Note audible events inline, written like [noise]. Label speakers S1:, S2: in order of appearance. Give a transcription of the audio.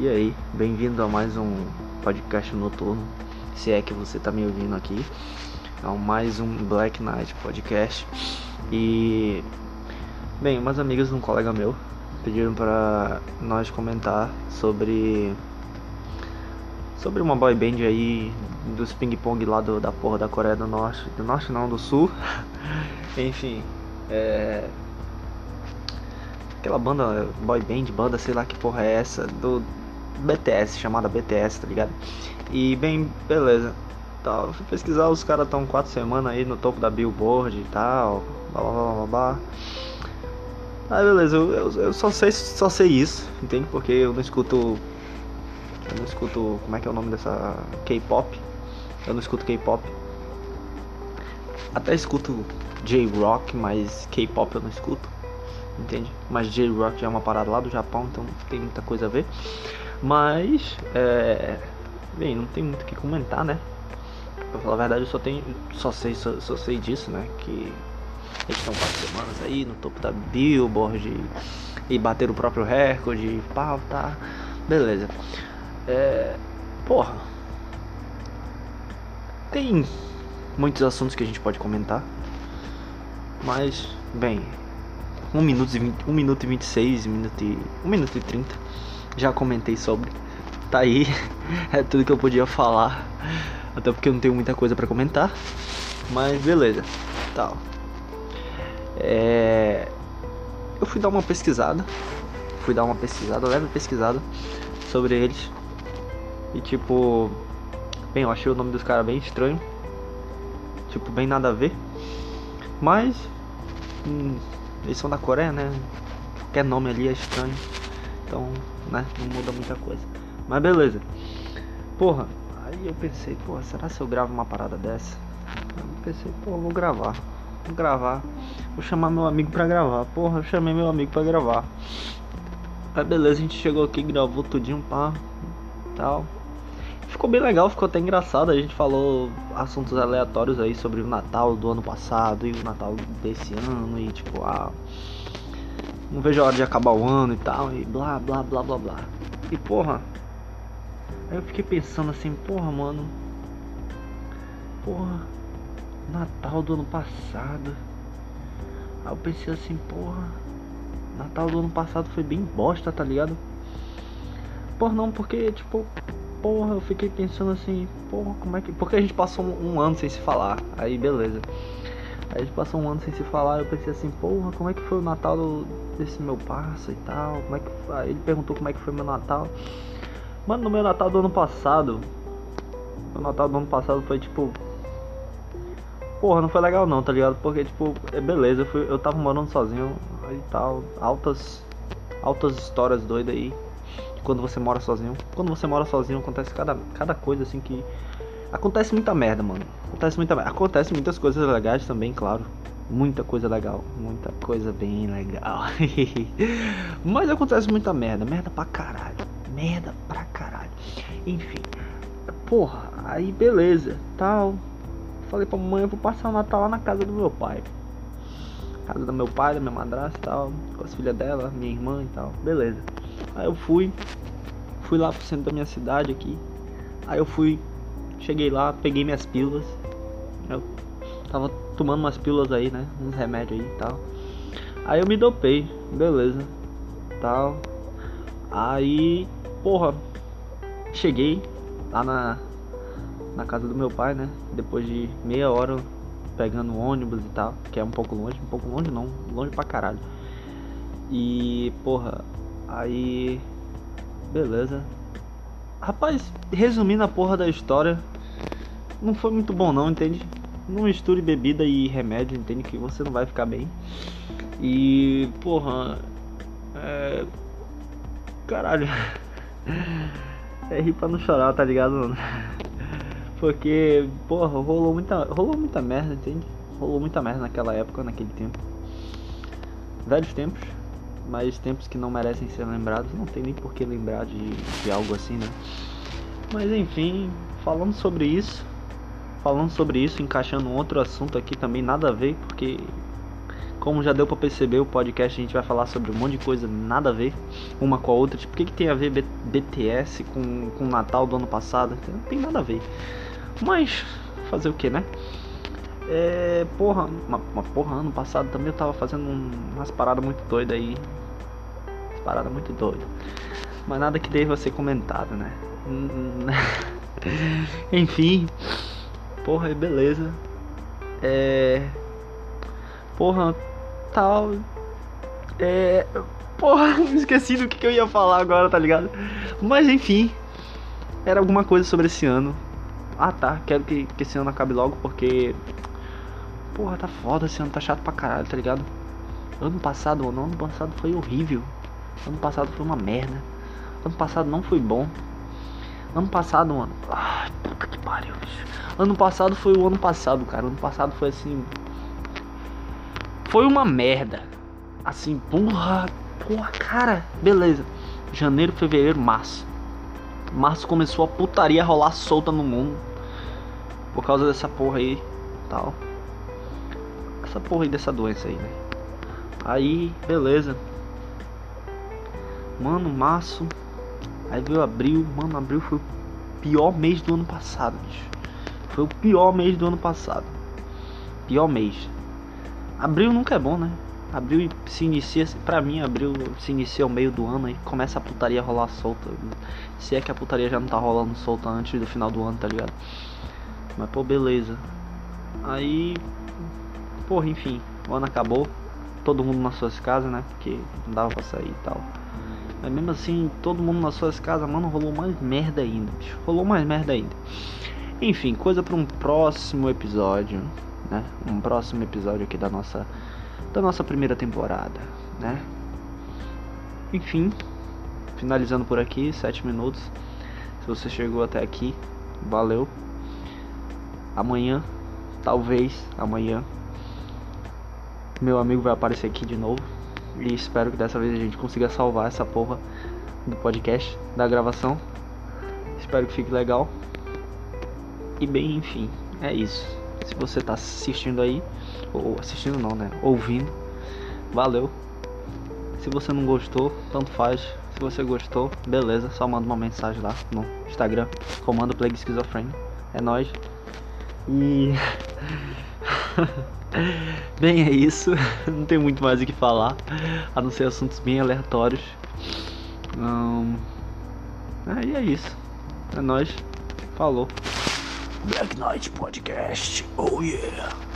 S1: E aí, bem-vindo a mais um podcast noturno. Se é que você tá me ouvindo aqui, é mais um Black Knight podcast. E bem, umas amigas de um colega meu pediram para nós comentar sobre sobre uma boy band aí dos ping pong lá do, da porra da Coreia do Norte, do Norte não, do Sul. [laughs] Enfim, é aquela banda boy band, banda, sei lá que porra é essa, do BTS, chamada BTS, tá ligado? E bem, beleza. Tá, fui pesquisar, os caras estão quatro semanas aí no topo da Billboard e tal, blá blá blá blá blá. Aí beleza, eu, eu, eu, só sei só sei isso, entende? Porque eu não escuto. Eu não escuto. Como é que é o nome dessa. K-pop. Eu não escuto K-pop. Até escuto J-Rock, mas K-pop eu não escuto. Entende? Mas J-Rock já é uma parada lá do Japão, então tem muita coisa a ver. Mas, é. Bem, não tem muito o que comentar, né? Pra falar a verdade, eu só, tenho, só, sei, só, só sei disso, né? Que eles estão quatro semanas aí no topo da Billboard e bater o próprio recorde, pau, tá. Beleza. É. Porra. Tem muitos assuntos que a gente pode comentar. Mas, bem, 1 minuto e 20, 1 minuto e 26, 1 minuto e, 1 minuto e 30 já comentei sobre. Tá aí, [laughs] é tudo que eu podia falar. Até porque eu não tenho muita coisa para comentar. Mas beleza. Tal. É... Eu fui dar uma pesquisada. Fui dar uma pesquisada, leve pesquisada sobre eles. E tipo. Bem, eu achei o nome dos caras bem estranho. Tipo, bem nada a ver. Mas. Hum, eles são da Coreia, né? Qualquer nome ali é estranho. Então, né? Não muda muita coisa. Mas beleza. Porra, aí eu pensei, porra, será se eu gravo uma parada dessa? Eu pensei, porra, vou gravar. Vou gravar. Vou chamar meu amigo pra gravar. Porra, eu chamei meu amigo pra gravar. Aí beleza, a gente chegou aqui, gravou tudinho, pá. Tal. Ficou bem legal, ficou até engraçado. A gente falou assuntos aleatórios aí sobre o Natal do ano passado e o Natal desse ano. E tipo, ah não vejo a hora de acabar o ano e tal, e blá blá blá blá blá. E porra, aí eu fiquei pensando assim, porra, mano, porra, Natal do ano passado. Aí eu pensei assim, porra, Natal do ano passado foi bem bosta, tá ligado? Porra, não, porque, tipo, porra, eu fiquei pensando assim, porra, como é que. Porque a gente passou um, um ano sem se falar, aí beleza. Aí a gente passou um ano sem se falar, eu pensei assim, porra, como é que foi o Natal do, desse meu parça e tal? Como é que Aí ele perguntou como é que foi meu Natal. Mano, no meu Natal do ano passado, o Natal do ano passado foi tipo. Porra, não foi legal não, tá ligado? Porque tipo, é beleza, eu, fui, eu tava morando sozinho aí tal, altas. Altas histórias doidas aí. Quando você mora sozinho. Quando você mora sozinho acontece cada, cada coisa assim que Acontece muita merda, mano. Acontece muita merda. Acontece muitas coisas legais também, claro. Muita coisa legal. Muita coisa bem legal. [laughs] Mas acontece muita merda. Merda pra caralho. Merda pra caralho. Enfim. Porra, aí beleza. Tal. Falei pra mamãe, eu vou passar o Natal lá na casa do meu pai. Casa do meu pai, da minha madrasta e tal. Com as filhas dela, minha irmã e tal. Beleza. Aí eu fui. Fui lá pro centro da minha cidade aqui. Aí eu fui Cheguei lá, peguei minhas pílulas. Eu tava tomando umas pílulas aí, né? Uns remédios aí e tal. Aí eu me dopei, beleza. Tal. Aí, porra, cheguei lá na, na casa do meu pai, né? Depois de meia hora pegando ônibus e tal, que é um pouco longe, um pouco longe não, longe pra caralho. E, porra, aí beleza. Rapaz, resumindo a porra da história, não foi muito bom não, entende? Não misture bebida e remédio, entende? Que você não vai ficar bem. E, porra, é... Caralho. [laughs] É rir pra não chorar, tá ligado, mano? Porque, porra, rolou muita, rolou muita merda, entende? Rolou muita merda naquela época, naquele tempo. Velhos tempos, mas tempos que não merecem ser lembrados. Não tem nem por que lembrar de, de algo assim, né? Mas enfim, falando sobre isso, falando sobre isso, encaixando outro assunto aqui também, nada a ver, porque Como já deu pra perceber, o podcast a gente vai falar sobre um monte de coisa nada a ver uma com a outra. Tipo, o que, que tem a ver B BTS com, com o Natal do ano passado? Não tem nada a ver. Mas, fazer o que, né? É, porra, uma, uma, porra, ano passado também eu tava fazendo um, umas paradas muito doidas aí. Umas paradas muito doidas. Mas nada que deva ser comentado, né? [laughs] Enfim, porra, beleza. É. Porra, tal. É. Porra, [laughs] esqueci do que, que eu ia falar agora, tá ligado? Mas enfim, era alguma coisa sobre esse ano. Ah tá, quero que, que esse ano acabe logo porque. Porra, tá foda esse ano, tá chato pra caralho, tá ligado? Ano passado, mano, ano passado foi horrível. Ano passado foi uma merda. Ano passado não foi bom. Ano passado, mano. Ai, puta que pariu, bicho. Ano passado foi o ano passado, cara. Ano passado foi assim. Foi uma merda. Assim, porra. Porra, cara. Beleza. Janeiro, fevereiro, março. Março começou a putaria rolar solta no mundo. Por causa dessa porra aí. Tal. Essa porra aí dessa doença aí, né? Aí, beleza. Mano, março. Aí veio abril. Mano, abril foi o pior mês do ano passado, bicho. Foi o pior mês do ano passado. Pior mês. Abril nunca é bom, né? Abril se inicia, pra mim, abril se inicia o meio do ano e começa a putaria rolar solta. Se é que a putaria já não tá rolando solta antes do final do ano, tá ligado? Mas pô, beleza. Aí, porra, enfim, o ano acabou. Todo mundo nas suas casas, né? Porque não dava pra sair e tal. Mas mesmo assim, todo mundo nas suas casas, mano, rolou mais merda ainda, bicho. Rolou mais merda ainda. Enfim, coisa para um próximo episódio né? Um próximo episódio aqui da nossa da nossa primeira temporada, né? Enfim, finalizando por aqui, sete minutos. Se você chegou até aqui, valeu. Amanhã, talvez amanhã, meu amigo vai aparecer aqui de novo. E espero que dessa vez a gente consiga salvar essa porra do podcast, da gravação. Espero que fique legal. E bem, enfim, é isso. Se você tá assistindo aí, ou assistindo não, né? Ouvindo, valeu. Se você não gostou, tanto faz. Se você gostou, beleza, só manda uma mensagem lá no Instagram, comando Plague Esquizofrenia. É nóis. E. [laughs] bem, é isso. [laughs] Não tem muito mais o que falar, a não ser assuntos bem aleatórios. Um... É, é isso. É nóis. Falou. Black Knight Podcast. Oh yeah.